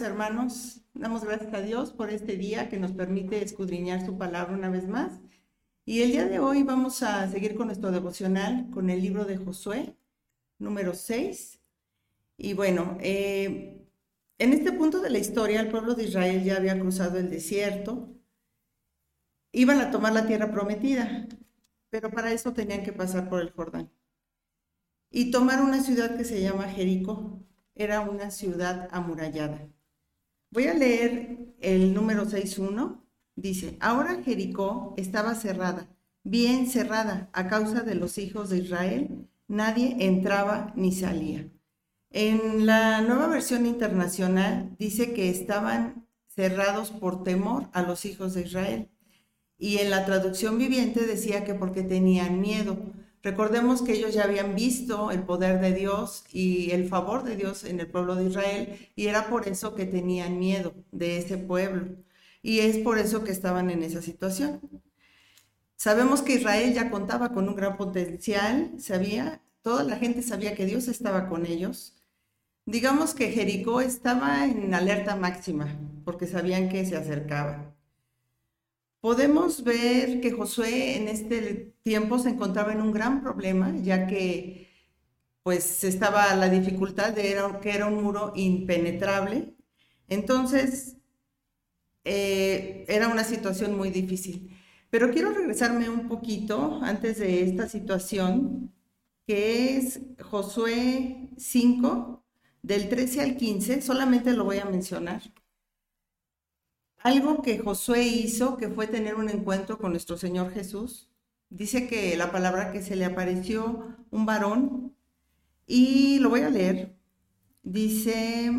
hermanos, damos gracias a Dios por este día que nos permite escudriñar su palabra una vez más. Y el día de hoy vamos a seguir con nuestro devocional con el libro de Josué, número 6. Y bueno, eh, en este punto de la historia, el pueblo de Israel ya había cruzado el desierto, iban a tomar la tierra prometida, pero para eso tenían que pasar por el Jordán. Y tomar una ciudad que se llama Jericó, era una ciudad amurallada. Voy a leer el número 6.1. Dice, ahora Jericó estaba cerrada, bien cerrada a causa de los hijos de Israel. Nadie entraba ni salía. En la nueva versión internacional dice que estaban cerrados por temor a los hijos de Israel. Y en la traducción viviente decía que porque tenían miedo. Recordemos que ellos ya habían visto el poder de Dios y el favor de Dios en el pueblo de Israel y era por eso que tenían miedo de ese pueblo y es por eso que estaban en esa situación. Sabemos que Israel ya contaba con un gran potencial, sabía, toda la gente sabía que Dios estaba con ellos. Digamos que Jericó estaba en alerta máxima porque sabían que se acercaba podemos ver que Josué en este tiempo se encontraba en un gran problema, ya que pues estaba la dificultad de que era un muro impenetrable. Entonces, eh, era una situación muy difícil. Pero quiero regresarme un poquito antes de esta situación, que es Josué 5, del 13 al 15, solamente lo voy a mencionar. Algo que Josué hizo, que fue tener un encuentro con nuestro Señor Jesús, dice que la palabra que se le apareció un varón, y lo voy a leer, dice,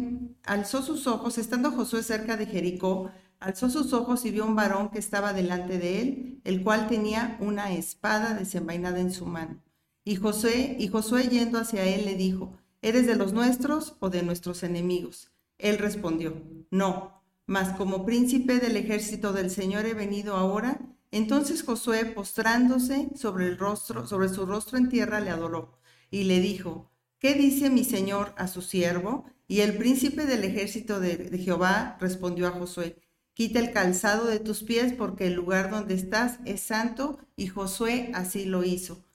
alzó sus ojos, estando Josué cerca de Jericó, alzó sus ojos y vio un varón que estaba delante de él, el cual tenía una espada desenvainada en su mano. Y Josué, y Josué yendo hacia él le dijo, ¿eres de los nuestros o de nuestros enemigos? Él respondió, no, mas como príncipe del ejército del Señor he venido ahora. Entonces Josué, postrándose sobre el rostro, sobre su rostro en tierra, le adoró y le dijo: ¿Qué dice mi señor a su siervo? Y el príncipe del ejército de, de Jehová respondió a Josué: Quita el calzado de tus pies, porque el lugar donde estás es santo. Y Josué así lo hizo.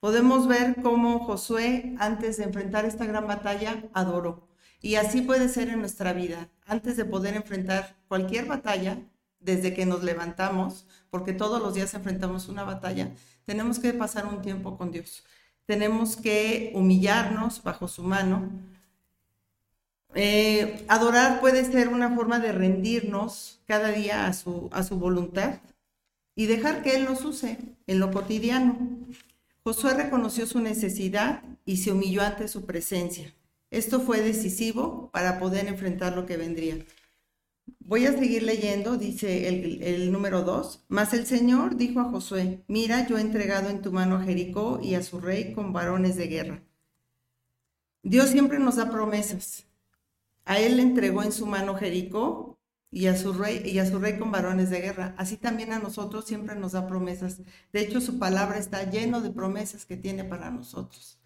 Podemos ver cómo Josué, antes de enfrentar esta gran batalla, adoró. Y así puede ser en nuestra vida. Antes de poder enfrentar cualquier batalla, desde que nos levantamos, porque todos los días enfrentamos una batalla, tenemos que pasar un tiempo con Dios. Tenemos que humillarnos bajo su mano. Eh, adorar puede ser una forma de rendirnos cada día a su, a su voluntad y dejar que Él nos use en lo cotidiano. Josué reconoció su necesidad y se humilló ante su presencia. Esto fue decisivo para poder enfrentar lo que vendría. Voy a seguir leyendo, dice el, número 2. Mas el Señor dijo a Josué, mira, yo he entregado en tu mano a Jericó y a su rey con varones de guerra. Dios siempre nos da promesas. A él le entregó en su mano Jericó y a su rey y a su rey con varones de guerra. Así también a nosotros siempre nos da promesas. De hecho, su palabra está lleno de promesas que tiene para nosotros.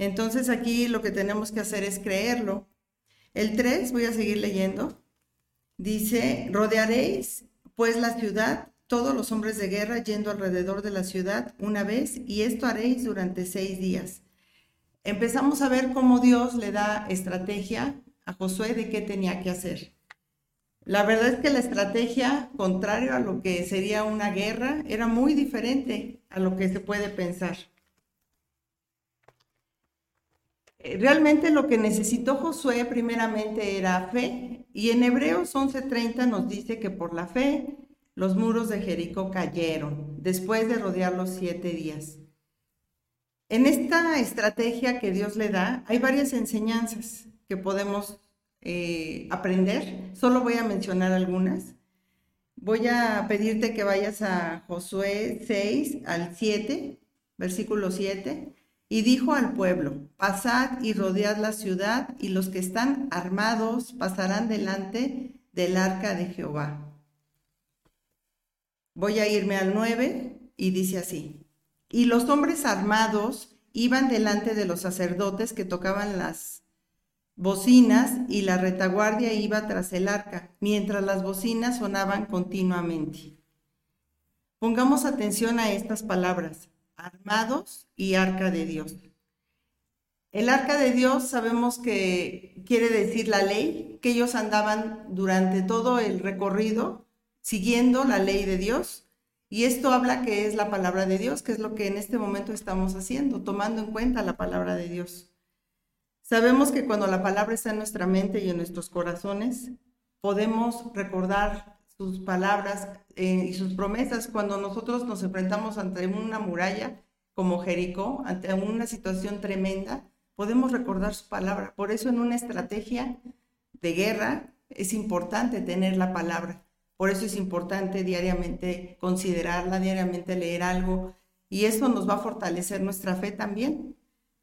Entonces aquí lo que tenemos que hacer es creerlo. El 3, voy a seguir leyendo, dice, rodearéis pues la ciudad, todos los hombres de guerra yendo alrededor de la ciudad una vez, y esto haréis durante seis días. Empezamos a ver cómo Dios le da estrategia a Josué de qué tenía que hacer. La verdad es que la estrategia, contrario a lo que sería una guerra, era muy diferente a lo que se puede pensar. Eh, realmente lo que necesitó Josué primeramente era fe, y en Hebreos 11:30 nos dice que por la fe los muros de Jericó cayeron después de rodearlos siete días. En esta estrategia que Dios le da, hay varias enseñanzas que podemos eh, aprender. Solo voy a mencionar algunas. Voy a pedirte que vayas a Josué 6 al 7, versículo 7. Y dijo al pueblo, pasad y rodead la ciudad, y los que están armados pasarán delante del arca de Jehová. Voy a irme al 9 y dice así, y los hombres armados iban delante de los sacerdotes que tocaban las bocinas y la retaguardia iba tras el arca, mientras las bocinas sonaban continuamente. Pongamos atención a estas palabras, armados y arca de Dios. El arca de Dios sabemos que quiere decir la ley, que ellos andaban durante todo el recorrido siguiendo la ley de Dios. Y esto habla que es la palabra de Dios, que es lo que en este momento estamos haciendo, tomando en cuenta la palabra de Dios. Sabemos que cuando la palabra está en nuestra mente y en nuestros corazones, podemos recordar sus palabras eh, y sus promesas cuando nosotros nos enfrentamos ante una muralla como Jericó, ante una situación tremenda, podemos recordar su palabra. Por eso en una estrategia de guerra es importante tener la palabra. Por eso es importante diariamente considerarla, diariamente leer algo. Y eso nos va a fortalecer nuestra fe también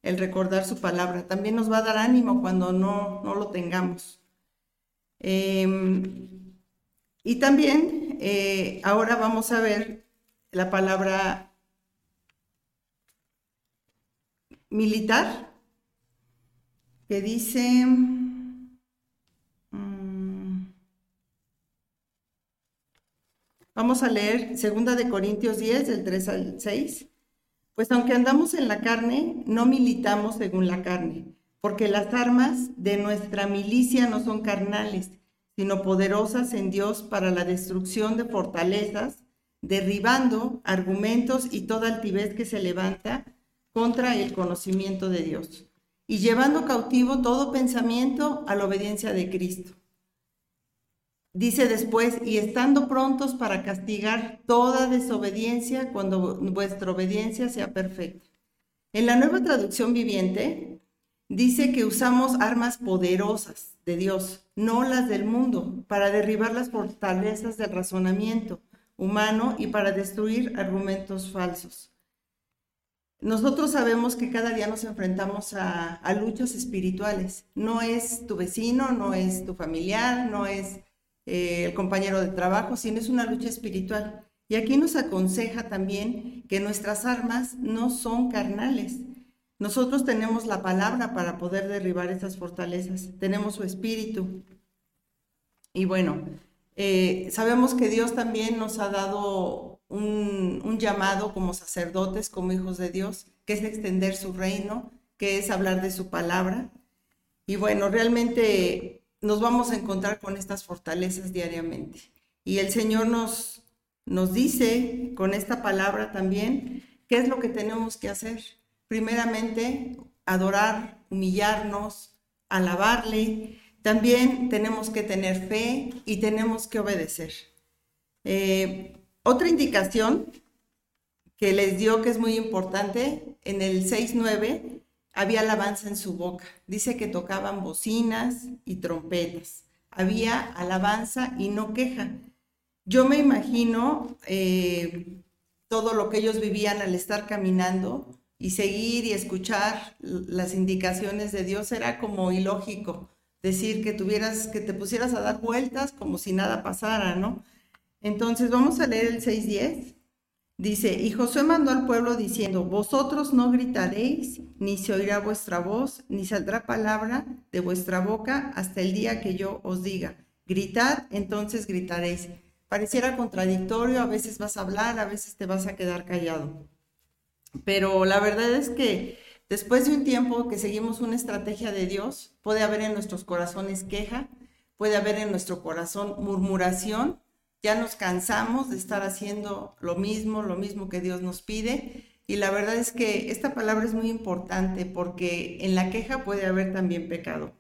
el recordar su palabra. También nos va a dar ánimo cuando no, no lo tengamos. Em, y también eh, ahora vamos a ver la palabra militar, que dice... Mm, vamos a leer segunda de Corintios 10, del 3 al 6. Pues aunque andamos en la carne, no militamos según la carne, porque las armas de nuestra milicia no son carnales, sino poderosas en Dios para la destrucción de fortalezas, derribando argumentos y toda altivez que se levanta contra el conocimiento de Dios, y llevando cautivo todo pensamiento a la obediencia de Cristo Dice después, y estando prontos para castigar toda desobediencia cuando vuestra obediencia sea perfecta. En la nueva traducción viviente dice que usamos armas poderosas de Dios, no las del mundo, para derribar las fortalezas del razonamiento humano y para destruir argumentos falsos. Nosotros sabemos que cada día nos enfrentamos a, luchas espirituales. No es tu vecino, no es tu familiar, no es eh, el compañero de trabajo, sino es una lucha espiritual. Y aquí nos aconseja también que nuestras armas no son carnales. Nosotros tenemos la palabra para poder derribar esas fortalezas, tenemos su espíritu. Y bueno, eh, sabemos que Dios también nos ha dado un, un llamado como sacerdotes, como hijos de Dios, que es extender su reino, que es hablar de su palabra. Y bueno, realmente nos vamos a encontrar con estas fortalezas diariamente. Y el Señor nos, nos dice con esta palabra también qué es lo que tenemos que hacer. Primeramente, adorar, humillarnos, alabarle. También tenemos que tener fe y tenemos que obedecer. Eh, otra indicación que les dio que es muy importante, en el 6.9 había alabanza en su boca. Dice que tocaban bocinas y trompetas. Había alabanza y no queja. Yo me imagino eh, todo lo que ellos vivían al estar caminando y seguir y escuchar las indicaciones de Dios era como ilógico. Decir que tuvieras, que te pusieras a dar vueltas como si nada pasara, ¿no? Entonces vamos a leer el 6.10. Dice, y Josué mandó al pueblo diciendo, vosotros no gritaréis, ni se oirá vuestra voz, ni saldrá palabra de vuestra boca hasta el día que yo os diga, gritad, entonces gritaréis. Pareciera contradictorio, a veces vas a hablar, a veces te vas a quedar callado. Pero la verdad es que después de un tiempo que seguimos una estrategia de Dios, puede haber en nuestros corazones queja, puede haber en nuestro corazón murmuración, ya nos cansamos de estar haciendo lo mismo, lo mismo que Dios nos pide. Y la verdad es que esta palabra es muy importante porque en la queja puede haber también pecado.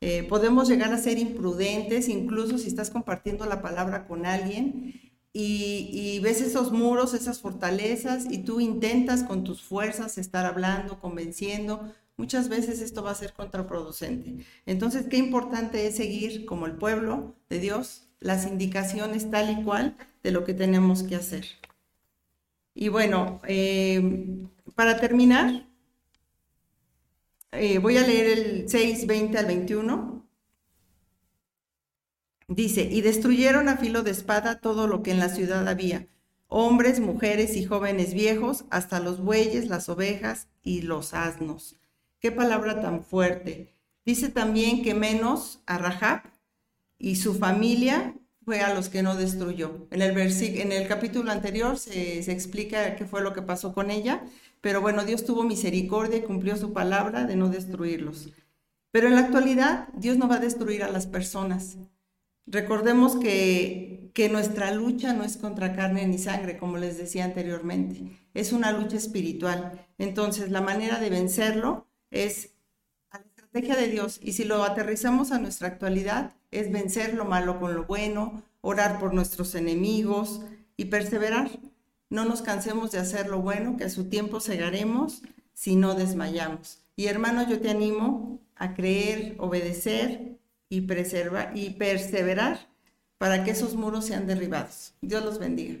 Eh, podemos llegar a ser imprudentes, incluso si estás compartiendo la palabra con alguien y, ves esos muros, esas fortalezas y tú intentas con tus fuerzas estar hablando, convenciendo. Muchas veces esto va a ser contraproducente. Entonces, qué importante es seguir como el pueblo de Dios las indicaciones tal y cual de lo que tenemos que hacer. Y bueno, eh, para terminar, eh, voy a leer el 6, 20 al 21. Dice, y destruyeron a filo de espada todo lo que en la ciudad había, hombres, mujeres y jóvenes viejos, hasta los bueyes, las ovejas y los asnos. Qué palabra tan fuerte. Dice también que menos a Rahab y su familia fue a los que no destruyó. En el, en el capítulo anterior se, se explica qué fue lo que pasó con ella, pero bueno, Dios tuvo misericordia y cumplió su palabra de no destruirlos. Pero en la actualidad, Dios no va a destruir a las personas. Recordemos que, que nuestra lucha no es contra carne ni sangre, como les decía anteriormente, es una lucha espiritual. Entonces, la manera de vencerlo es a la estrategia de Dios. Y si lo aterrizamos a nuestra actualidad, es vencer lo malo con lo bueno, orar por nuestros enemigos y perseverar. No nos cansemos de hacer lo bueno, que a su tiempo cegaremos si no desmayamos. Y hermano, yo te animo a creer, obedecer y, preservar, y perseverar para que esos muros sean derribados. Dios los bendiga.